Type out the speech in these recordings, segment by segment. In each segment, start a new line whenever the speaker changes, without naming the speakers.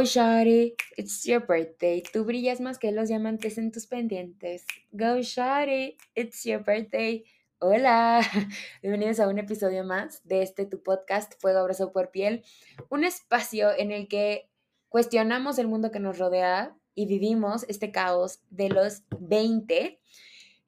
Go Shawty, it's your birthday. Tú brillas más que los diamantes en tus pendientes. Go Shawty, it's your birthday. Hola, bienvenidos a un episodio más de este tu podcast Fuego Abrazo por Piel, un espacio en el que cuestionamos el mundo que nos rodea y vivimos este caos de los 20.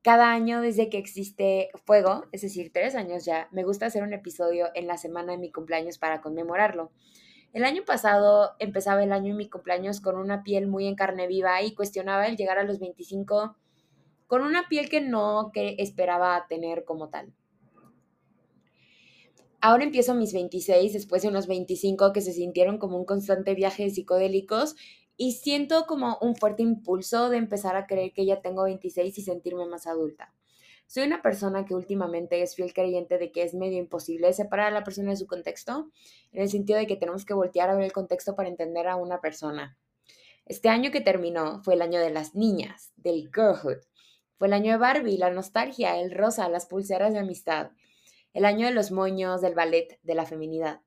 Cada año desde que existe Fuego, es decir, tres años ya, me gusta hacer un episodio en la semana de mi cumpleaños para conmemorarlo. El año pasado empezaba el año y mi cumpleaños con una piel muy en carne viva y cuestionaba el llegar a los 25 con una piel que no que esperaba tener como tal. Ahora empiezo mis 26, después de unos 25 que se sintieron como un constante viaje de psicodélicos y siento como un fuerte impulso de empezar a creer que ya tengo 26 y sentirme más adulta. Soy una persona que últimamente es fiel creyente de que es medio imposible separar a la persona de su contexto, en el sentido de que tenemos que voltear a ver el contexto para entender a una persona. Este año que terminó fue el año de las niñas, del girlhood. Fue el año de Barbie, la nostalgia, el rosa, las pulseras de amistad. El año de los moños, del ballet, de la feminidad.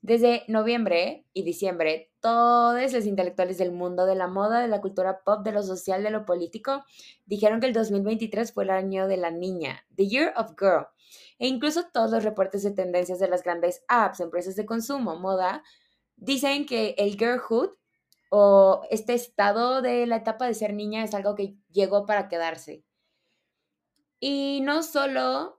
Desde noviembre y diciembre, todos los intelectuales del mundo, de la moda, de la cultura pop, de lo social, de lo político, dijeron que el 2023 fue el año de la niña, The Year of Girl. E incluso todos los reportes de tendencias de las grandes apps, empresas de consumo, moda, dicen que el girlhood o este estado de la etapa de ser niña es algo que llegó para quedarse. Y no solo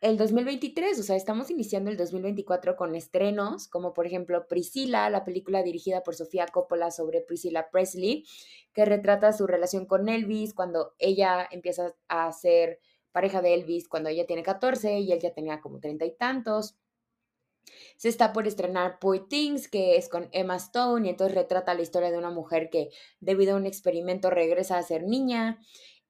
el 2023, o sea, estamos iniciando el 2024 con estrenos, como por ejemplo Priscilla, la película dirigida por Sofía Coppola sobre Priscilla Presley, que retrata su relación con Elvis cuando ella empieza a ser pareja de Elvis cuando ella tiene 14 y él ya tenía como treinta y tantos. Se está por estrenar Poor Things, que es con Emma Stone, y entonces retrata la historia de una mujer que debido a un experimento regresa a ser niña.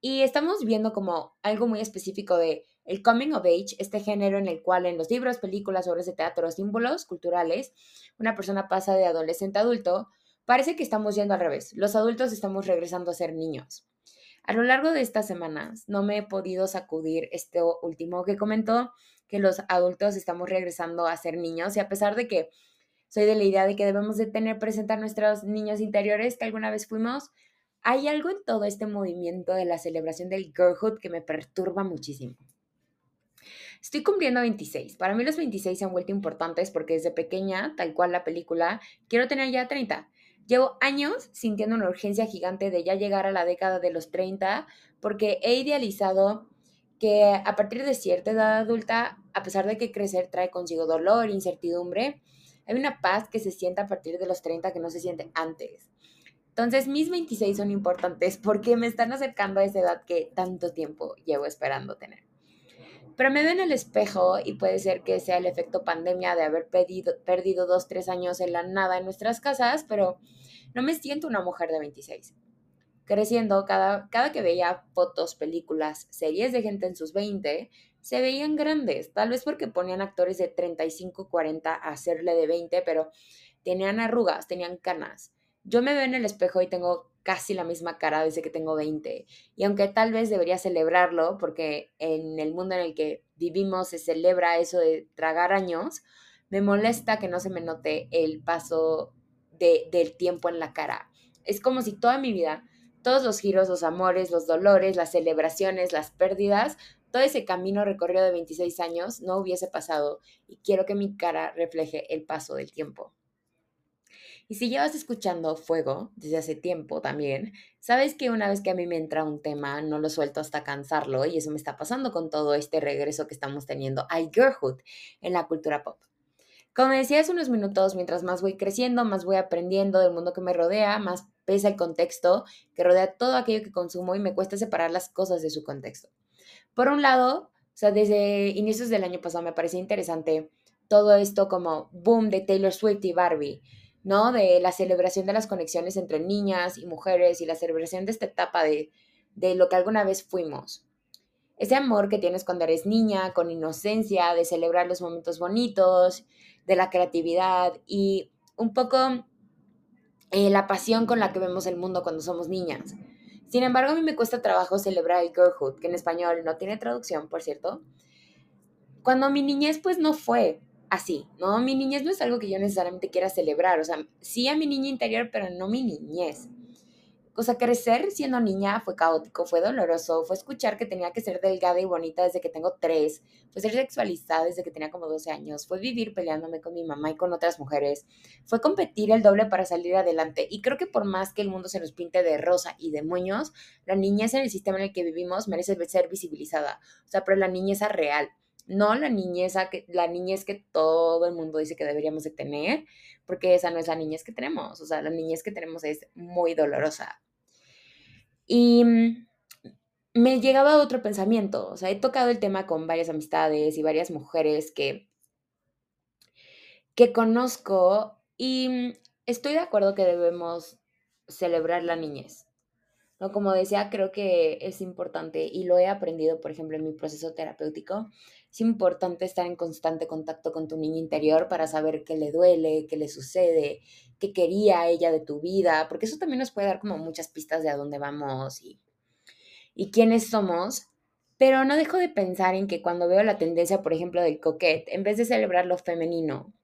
Y estamos viendo como algo muy específico de el coming of age, este género en el cual en los libros, películas, obras de teatro, símbolos culturales, una persona pasa de adolescente a adulto, parece que estamos yendo al revés. Los adultos estamos regresando a ser niños. A lo largo de estas semanas no me he podido sacudir esto último que comentó, que los adultos estamos regresando a ser niños y a pesar de que soy de la idea de que debemos de tener presente a nuestros niños interiores que alguna vez fuimos, hay algo en todo este movimiento de la celebración del girlhood que me perturba muchísimo. Estoy cumpliendo 26. Para mí los 26 se han vuelto importantes porque desde pequeña, tal cual la película, quiero tener ya 30. Llevo años sintiendo una urgencia gigante de ya llegar a la década de los 30 porque he idealizado que a partir de cierta edad adulta, a pesar de que crecer trae consigo dolor, incertidumbre, hay una paz que se siente a partir de los 30 que no se siente antes. Entonces, mis 26 son importantes porque me están acercando a esa edad que tanto tiempo llevo esperando tener. Pero me veo en el espejo y puede ser que sea el efecto pandemia de haber perdido dos, tres años en la nada en nuestras casas, pero no me siento una mujer de 26. Creciendo, cada, cada que veía fotos, películas, series de gente en sus 20, se veían grandes, tal vez porque ponían actores de 35, 40 a hacerle de 20, pero tenían arrugas, tenían canas. Yo me veo en el espejo y tengo casi la misma cara desde que tengo 20. Y aunque tal vez debería celebrarlo, porque en el mundo en el que vivimos se celebra eso de tragar años, me molesta que no se me note el paso del tiempo en la cara. Es como si toda mi vida, todos los giros, los amores, los dolores, las celebraciones, las pérdidas, todo ese camino recorrido de 26 años no hubiese pasado y quiero que mi cara refleje el paso del tiempo. Y si llevas escuchando Fuego desde hace tiempo también, sabes que una vez que a mí me entra un tema, no lo suelto hasta cansarlo y eso me está pasando con todo este regreso que estamos teniendo a girlhood en la cultura pop. Como decía hace unos minutos, mientras más voy creciendo, más voy aprendiendo del mundo que me rodea, más pesa el contexto que rodea todo aquello que consumo y me cuesta separar las cosas de su contexto. Por un lado, o sea, desde inicios del año pasado me parecía interesante todo esto como boom de Taylor Swift y Barbie, ¿no? De la celebración de las conexiones entre niñas y mujeres y la celebración de esta etapa de, de lo que alguna vez fuimos. Ese amor que tienes cuando eres niña, con inocencia, de celebrar los momentos bonitos, de la creatividad y un poco eh, la pasión con la que vemos el mundo cuando somos niñas. Sin embargo, a mí me cuesta trabajo celebrar el girlhood, que en español no tiene traducción, por cierto. Cuando mi niñez pues no fue así, ¿no? Mi niñez no es algo que yo necesariamente quiera celebrar, o sea, sí a mi niña interior, pero no mi niñez. O sea, crecer siendo niña fue caótico, fue doloroso, fue escuchar que tenía que ser delgada y bonita desde que tengo tres, fue ser sexualizada desde que tenía como 12 años, fue vivir peleándome con mi mamá y con otras mujeres, fue competir el doble para salir adelante. Y creo que por más que el mundo se nos pinte de rosa y de moños, la niñez en el sistema en el que vivimos merece ser visibilizada. O sea, pero la niñez es real no la niñez que, la niñez que todo el mundo dice que deberíamos de tener, porque esa no es la niñez que tenemos, o sea, la niñez que tenemos es muy dolorosa. Y mm, me llegaba otro pensamiento, o sea, he tocado el tema con varias amistades y varias mujeres que, que conozco y mm, estoy de acuerdo que debemos celebrar la niñez. ¿No? Como decía, creo que es importante y lo he aprendido, por ejemplo, en mi proceso terapéutico. Es importante estar en constante contacto con tu niña interior para saber qué le duele, qué le sucede, qué quería ella de tu vida, porque eso también nos puede dar como muchas pistas de a dónde vamos y, y quiénes somos. Pero no dejo de pensar en que cuando veo la tendencia, por ejemplo, del coquete, en vez de celebrar lo femenino,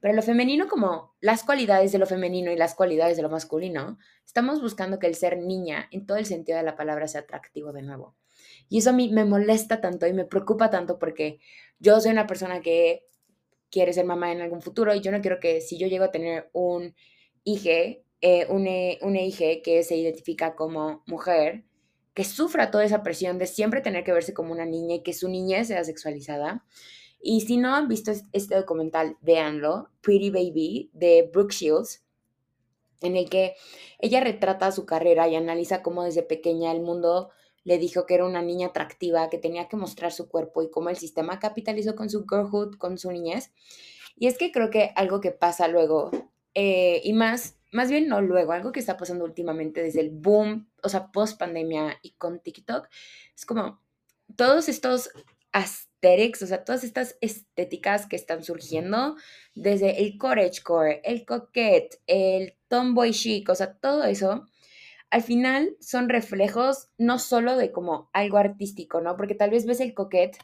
pero lo femenino como las cualidades de lo femenino y las cualidades de lo masculino, estamos buscando que el ser niña, en todo el sentido de la palabra, sea atractivo de nuevo. Y eso a mí me molesta tanto y me preocupa tanto porque yo soy una persona que quiere ser mamá en algún futuro y yo no quiero que si yo llego a tener un hijo, eh, un, un hijo que se identifica como mujer, que sufra toda esa presión de siempre tener que verse como una niña y que su niñez sea sexualizada. Y si no han visto este documental, véanlo, Pretty Baby, de Brooke Shields, en el que ella retrata su carrera y analiza cómo desde pequeña el mundo le dijo que era una niña atractiva, que tenía que mostrar su cuerpo y cómo el sistema capitalizó con su girlhood, con su niñez. Y es que creo que algo que pasa luego, eh, y más, más bien no luego, algo que está pasando últimamente desde el boom, o sea, post pandemia y con TikTok, es como todos estos o sea, todas estas estéticas que están surgiendo, desde el coragecore, el coquette, el tomboy chic, o sea, todo eso, al final son reflejos no solo de como algo artístico, ¿no? Porque tal vez ves el coquette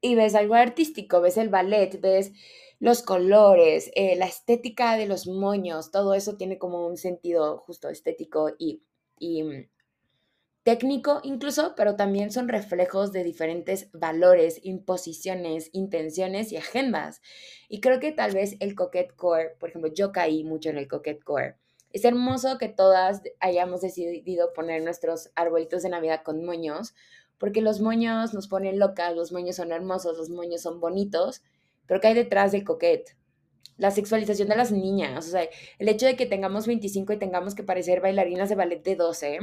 y ves algo artístico, ves el ballet, ves los colores, eh, la estética de los moños, todo eso tiene como un sentido justo estético y, y técnico incluso, pero también son reflejos de diferentes valores, imposiciones, intenciones y agendas. Y creo que tal vez el coquette core, por ejemplo, yo caí mucho en el coquette core. Es hermoso que todas hayamos decidido poner nuestros arbolitos de Navidad con moños, porque los moños nos ponen locas, los moños son hermosos, los moños son bonitos, pero ¿qué hay detrás del coquette? La sexualización de las niñas, o sea, el hecho de que tengamos 25 y tengamos que parecer bailarinas de ballet de 12,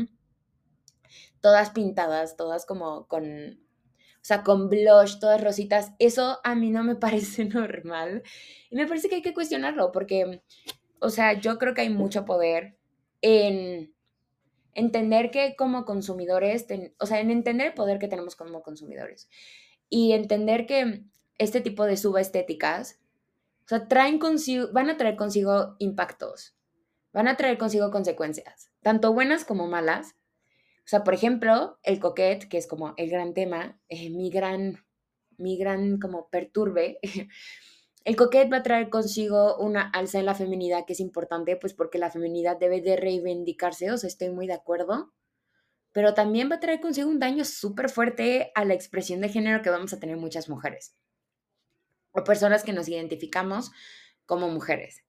todas pintadas, todas como con, o sea, con blush, todas rositas, eso a mí no me parece normal. Y me parece que hay que cuestionarlo porque, o sea, yo creo que hay mucho poder en entender que como consumidores, o sea, en entender el poder que tenemos como consumidores y entender que este tipo de subestéticas, o sea, traen consigo, van a traer consigo impactos, van a traer consigo consecuencias, tanto buenas como malas, sea, por ejemplo, el coquet, que es como el gran tema, eh, mi gran, mi gran como perturbe, el coquet va a traer consigo una alza en la feminidad que es importante, pues porque la feminidad debe de reivindicarse, o sea, estoy muy de acuerdo, pero también va a traer consigo un daño súper fuerte a la expresión de género que vamos a tener muchas mujeres, o personas que nos identificamos como mujeres.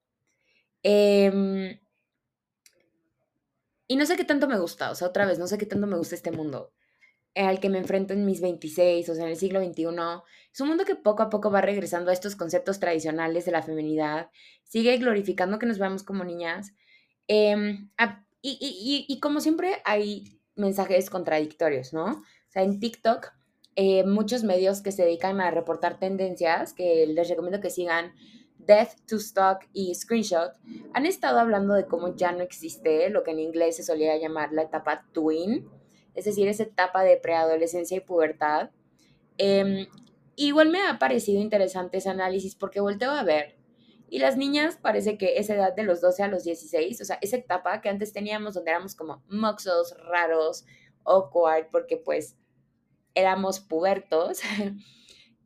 Eh, y no sé qué tanto me gusta, o sea, otra vez, no sé qué tanto me gusta este mundo al que me enfrento en mis 26, o sea, en el siglo XXI. Es un mundo que poco a poco va regresando a estos conceptos tradicionales de la feminidad, sigue glorificando que nos veamos como niñas. Em, y, y, y, como siempre hay mensajes contradictorios, ¿no? O sea, en TikTok eh, muchos medios que se dedican a reportar tendencias, que les recomiendo que sigan Death to Stock y Screenshot, han estado hablando de cómo ya no existe lo que en inglés se solía llamar la etapa twin, es decir, esa etapa de preadolescencia y pubertad. Em, igual me ha parecido interesante ese análisis porque volteo a ver y las niñas parece que esa edad de los 12 a los 16, o sea, esa etapa que antes teníamos donde éramos como moxos, raros, awkward, porque pues éramos pubertos,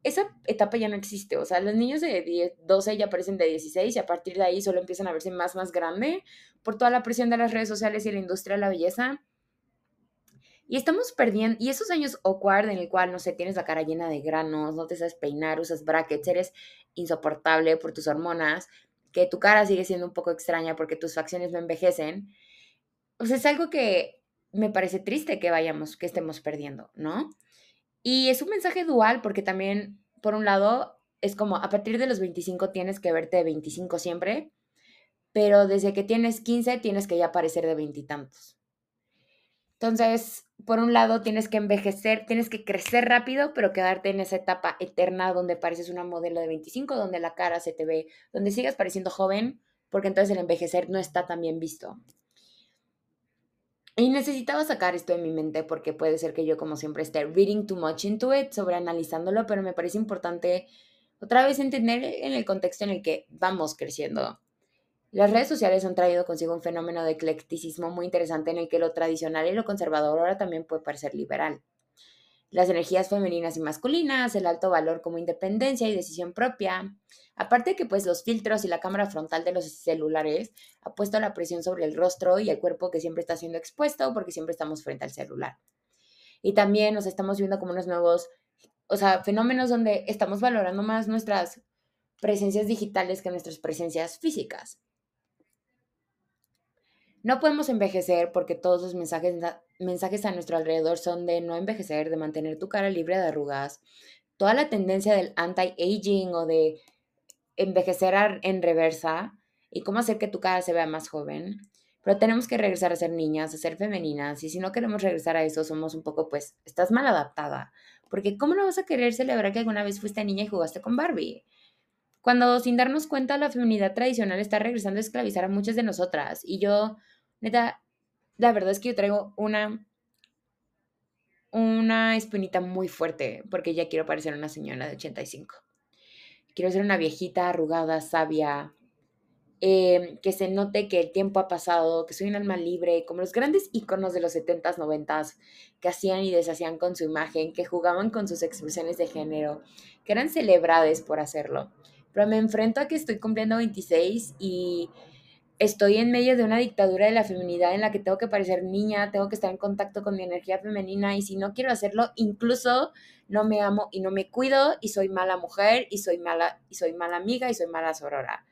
esa etapa ya no existe. O sea, los niños de 12 ya parecen de 16 y a partir de ahí solo empiezan a verse más, más grande por toda la presión de las redes sociales y la industria de la belleza. Y estamos perdiendo, y esos años awkward en el cual, no sé, tienes la cara llena de granos, no te sabes peinar, usas brackets, eres insoportable por tus hormonas, que tu cara sigue siendo un poco extraña porque tus facciones no envejecen. O sea, es algo que me parece triste que vayamos, que estemos perdiendo, ¿no? Y es un mensaje dual porque también, por un lado, es como a partir de los 25 tienes que verte de 25 siempre, pero desde que tienes 15 tienes que ya parecer de veintitantos. Entonces, por un lado, tienes que envejecer, tienes que crecer rápido, pero quedarte en esa etapa eterna donde pareces una modelo de 25, donde la cara se te ve, donde sigas pareciendo joven, porque entonces el envejecer no está tan bien visto. Y necesitaba sacar esto de mi mente porque puede ser que yo como siempre esté reading too much into it, sobre analizándolo, pero me parece importante otra vez entender en el contexto en el que vamos creciendo. Las redes sociales han traído consigo un fenómeno de eclecticismo muy interesante en el que lo tradicional y lo conservador ahora también puede parecer liberal las energías femeninas y masculinas, el alto valor como independencia y decisión propia. Aparte que pues los filtros y la cámara frontal de los celulares ha puesto la presión sobre el rostro y el cuerpo que siempre está siendo expuesto porque siempre estamos frente al celular. Y también nos estamos viendo como unos nuevos, o sea, fenómenos donde estamos valorando más nuestras presencias digitales que nuestras presencias físicas. No podemos envejecer porque todos los mensajes, mensajes a nuestro alrededor son de no envejecer, de mantener tu cara libre de arrugas. Toda la tendencia del anti-aging o de envejecer en reversa y cómo hacer que tu cara se vea más joven. Pero tenemos que regresar a ser niñas, a ser femeninas. Y si no queremos regresar a eso, somos un poco, pues, estás mal adaptada. Porque ¿cómo no vas a querer celebrar que alguna vez fuiste niña y jugaste con Barbie? Cuando sin darnos cuenta la feminidad tradicional está regresando a esclavizar a muchas de nosotras. Y yo Neta, la verdad es que yo traigo una, una espinita muy fuerte porque ya quiero parecer una señora de 85. Quiero ser una viejita arrugada, sabia, em, que se note que el tiempo ha pasado, que soy un alma libre, como los grandes íconos de los 70s, 90s, que hacían y deshacían con su imagen, que jugaban con sus expresiones de género, que eran celebradas por hacerlo. Pero me enfrento a que estoy cumpliendo 26 y estoy en medio de una dictadura de la feminidad en la que tengo que parecer niña, tengo que estar en contacto con mi energía femenina y si no quiero hacerlo, incluso no me amo y no me cuido y soy mala mujer y soy mala y soy mala amiga y soy mala sorora.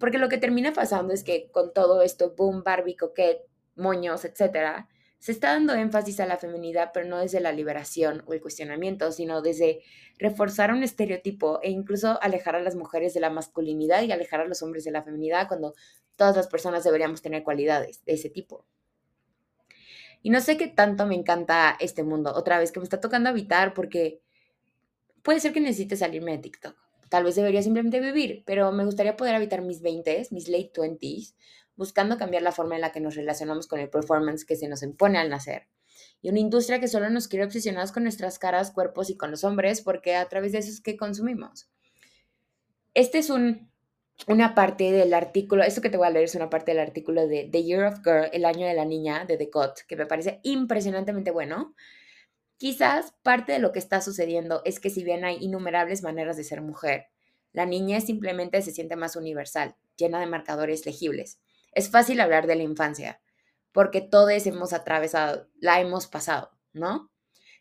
Porque lo que termina pasando es que con todo esto, boom, Barbie, coquette, moños, etcétera, se está dando énfasis a la feminidad, pero no desde la liberación o el cuestionamiento, sino desde reforzar un estereotipo e incluso alejar a las mujeres de la masculinidad y alejar a los hombres de la feminidad cuando todas las personas deberíamos tener cualidades de ese tipo. Y no sé qué tanto me encanta este mundo, otra vez que me está tocando habitar porque puede ser que necesite salirme de TikTok. Tal vez debería simplemente vivir, pero me gustaría poder habitar mis 20s, mis late 20s, buscando cambiar la forma en la que nos relacionamos con el performance que se nos impone al nacer. Y una industria que solo nos quiere obsesionados con nuestras caras, cuerpos y con los hombres, porque a través de eso es que consumimos. Este es un, una parte del artículo, esto que te voy a leer es una parte del artículo de The Year of Girl, el año de la niña, de The Cut, que me parece impresionantemente bueno. Quizás parte de lo que está sucediendo es que si bien hay innumerables maneras de ser mujer, la niña simplemente se siente más universal, llena de marcadores legibles. Es fácil hablar de la infancia, porque todos hemos atravesado, la hemos pasado, ¿no?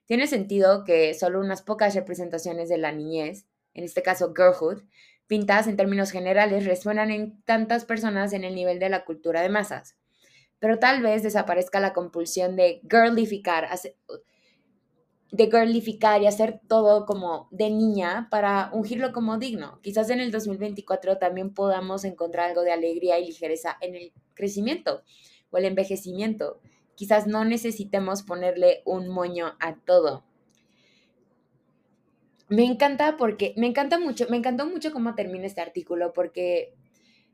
Tiene sentido que solo unas pocas representaciones de la niñez, en este caso girlhood, pintadas en términos generales, resuenan en tantas personas en el nivel de la cultura de masas. Pero tal vez desaparezca la compulsión de girlificar, de girlificar y hacer todo como de niña para ungirlo como digno. Quizás en el 2024 también podamos encontrar algo de alegría y ligereza en el crecimiento o el envejecimiento. Quizás no necesitemos ponerle un moño a todo. me encanta porque, me encanta mucho, me encantó mucho cómo termina este artículo porque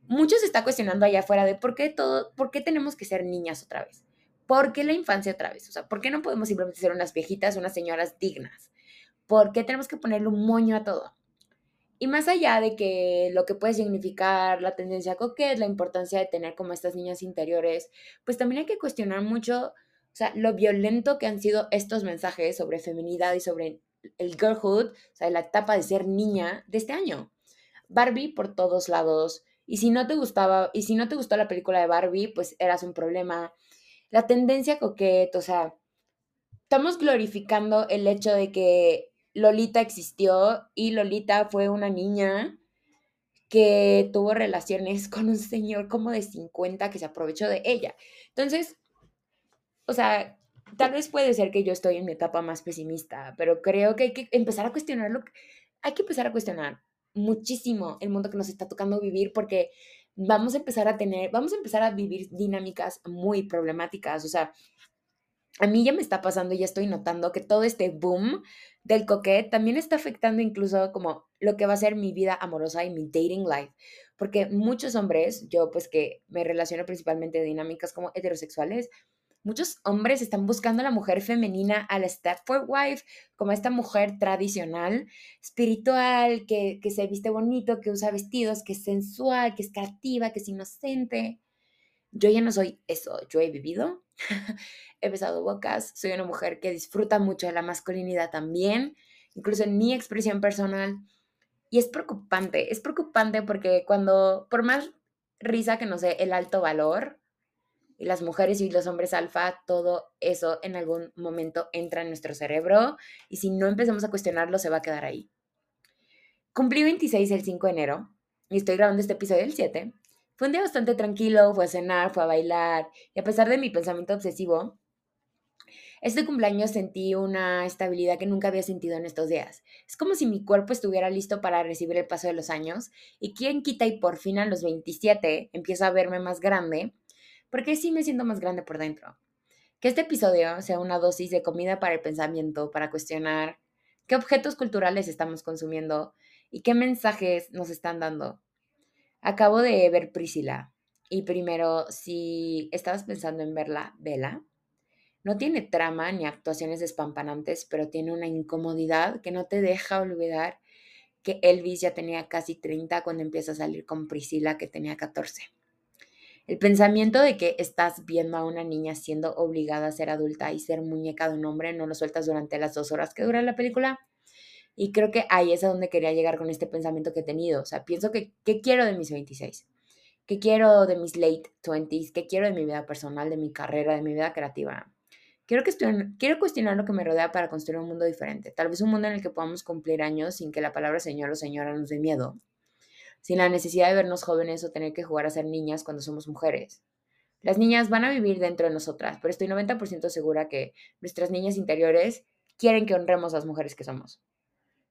muchos se está cuestionando allá afuera de por qué todo, por qué tenemos que ser niñas otra vez. ¿Por qué la infancia otra vez? O sea, ¿por qué no podemos simplemente ser unas viejitas, unas señoras dignas? ¿Por qué tenemos que ponerle un moño a todo? Y más allá de que lo que puede significar la tendencia coquet, la importancia de tener como estas niñas interiores, pues también hay que cuestionar mucho, o sea, lo violento que han sido estos mensajes sobre feminidad y sobre el girlhood, o sea, la etapa de ser niña de este año. Barbie por todos lados. Y si no te gustaba, y si no te gustó la película de Barbie, pues eras un problema. La tendencia coqueta, o sea, estamos glorificando el hecho de que Lolita existió y Lolita fue una niña que tuvo relaciones con un señor como de 50 que se aprovechó de ella. Entonces, o sea, tal vez puede ser que yo estoy en mi etapa más pesimista, pero creo que hay que empezar a cuestionarlo. Hay que empezar a cuestionar muchísimo el mundo que nos está tocando vivir porque vamos a empezar a tener, vamos a empezar a vivir dinámicas muy problemáticas. O sea, a mí ya me está pasando y ya estoy notando que todo este boom del coquet también está afectando incluso como lo que va a ser mi vida amorosa y mi dating life. Porque muchos hombres, yo pues que me relaciono principalmente de dinámicas como heterosexuales, muchos hombres están buscando a la mujer femenina, a la Stepford Wife, como esta mujer tradicional, espiritual, que, que se viste bonito, que usa vestidos, que es sensual, que es creativa, que es inocente. Yo ya no soy eso, yo he vivido, he besado bocas, soy una mujer que disfruta mucho de la masculinidad también, incluso en mi expresión personal. Y es preocupante, es preocupante porque cuando, por más risa que no sé, el alto valor, y las mujeres y los hombres alfa, todo eso en algún momento entra en nuestro cerebro y si no empezamos a cuestionarlo se va a quedar ahí. Cumplí 26 el 5 de enero y estoy grabando este episodio el 7. Fue un día bastante tranquilo, fue a cenar, fue a bailar y a pesar de mi pensamiento obsesivo, este cumpleaños sentí una estabilidad que nunca había sentido en estos días. Es como si mi cuerpo estuviera listo para recibir el paso de los años y quien quita y por fin a los 27 empiezo a verme más grande porque sí me siento más grande por dentro. Que este episodio sea una dosis de comida para el pensamiento, para cuestionar qué objetos culturales estamos consumiendo y qué mensajes nos están dando. Acabo de ver Priscila y primero, si estabas pensando en verla, vela. No tiene trama ni actuaciones despampanantes, pero tiene una incomodidad que no te deja olvidar que Elvis ya tenía casi 30 cuando empieza a salir con Priscila que tenía 14. El pensamiento de que estás viendo a una niña siendo obligada a ser adulta y ser muñeca de un hombre no lo sueltas durante las dos horas que dura la película. Y creo que ahí es a donde quería llegar con este pensamiento que he tenido. O sea, pienso que, ¿qué quiero de mis 26? ¿Qué quiero de mis late 20s? ¿Qué quiero de mi vida personal, de mi carrera, de mi vida creativa? Quiero, que quiero cuestionar lo que me rodea para construir un mundo diferente. Tal vez un mundo en el que podamos cumplir años sin que la palabra señor o señora nos dé miedo sin la necesidad de vernos jóvenes o tener que jugar a ser niñas cuando somos mujeres. Las niñas van a vivir dentro de nosotras, pero estoy 90% segura que nuestras niñas interiores quieren que honremos a las mujeres que somos.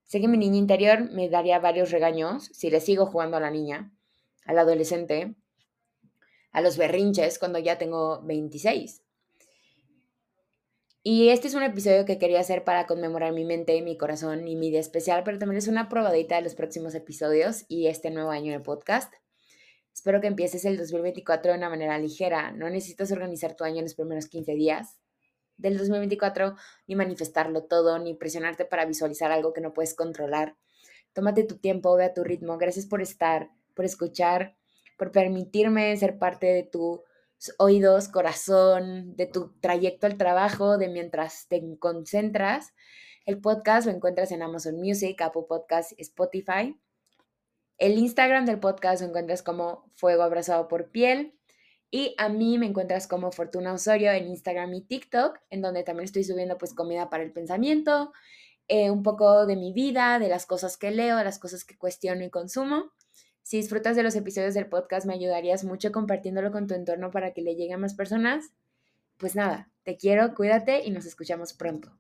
Sé que mi niña interior me daría varios regaños si le sigo jugando a la niña, al adolescente, a los berrinches cuando ya tengo 26. Y este es un episodio que quería hacer para conmemorar mi mente, mi corazón y mi día especial, pero también es una probadita de los próximos episodios y este nuevo año de podcast. Espero que empieces el 2024 de una manera ligera. No necesitas organizar tu año en los primeros 15 días del 2024, ni manifestarlo todo, ni presionarte para visualizar algo que no puedes controlar. Tómate tu tiempo, ve a tu ritmo. Gracias por estar, por escuchar, por permitirme ser parte de tu oídos, corazón, de tu trayecto al trabajo, de mientras te concentras. El podcast lo encuentras en Amazon Music, Apple Podcast, Spotify. El Instagram del podcast lo encuentras como Fuego Abrazado por Piel. Y a mí me encuentras como Fortuna Osorio en Instagram y TikTok, en donde también estoy subiendo pues comida para el pensamiento, eh, un poco de mi vida, de las cosas que leo, de las cosas que cuestiono y consumo. Si disfrutas de los episodios del podcast, me ayudarías mucho compartiéndolo con tu entorno para que le llegue a más personas. Pues nada, te quiero, cuídate y nos escuchamos pronto.